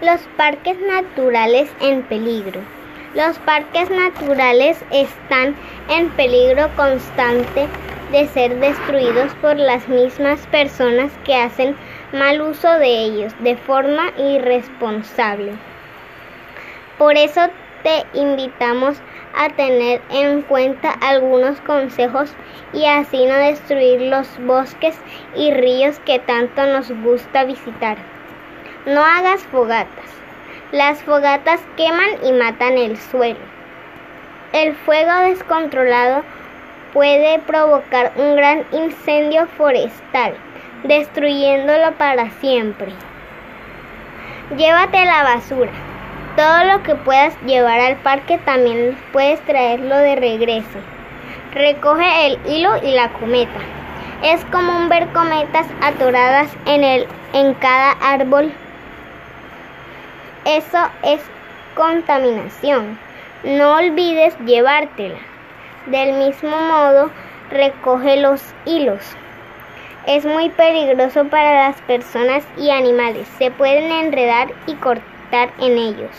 Los parques naturales en peligro. Los parques naturales están en peligro constante de ser destruidos por las mismas personas que hacen mal uso de ellos de forma irresponsable. Por eso te invitamos a tener en cuenta algunos consejos y así no destruir los bosques y ríos que tanto nos gusta visitar. No hagas fogatas. Las fogatas queman y matan el suelo. El fuego descontrolado puede provocar un gran incendio forestal, destruyéndolo para siempre. Llévate la basura. Todo lo que puedas llevar al parque también puedes traerlo de regreso. Recoge el hilo y la cometa. Es común ver cometas atoradas en, el, en cada árbol eso es contaminación. No olvides llevártela. Del mismo modo, recoge los hilos. Es muy peligroso para las personas y animales. Se pueden enredar y cortar en ellos.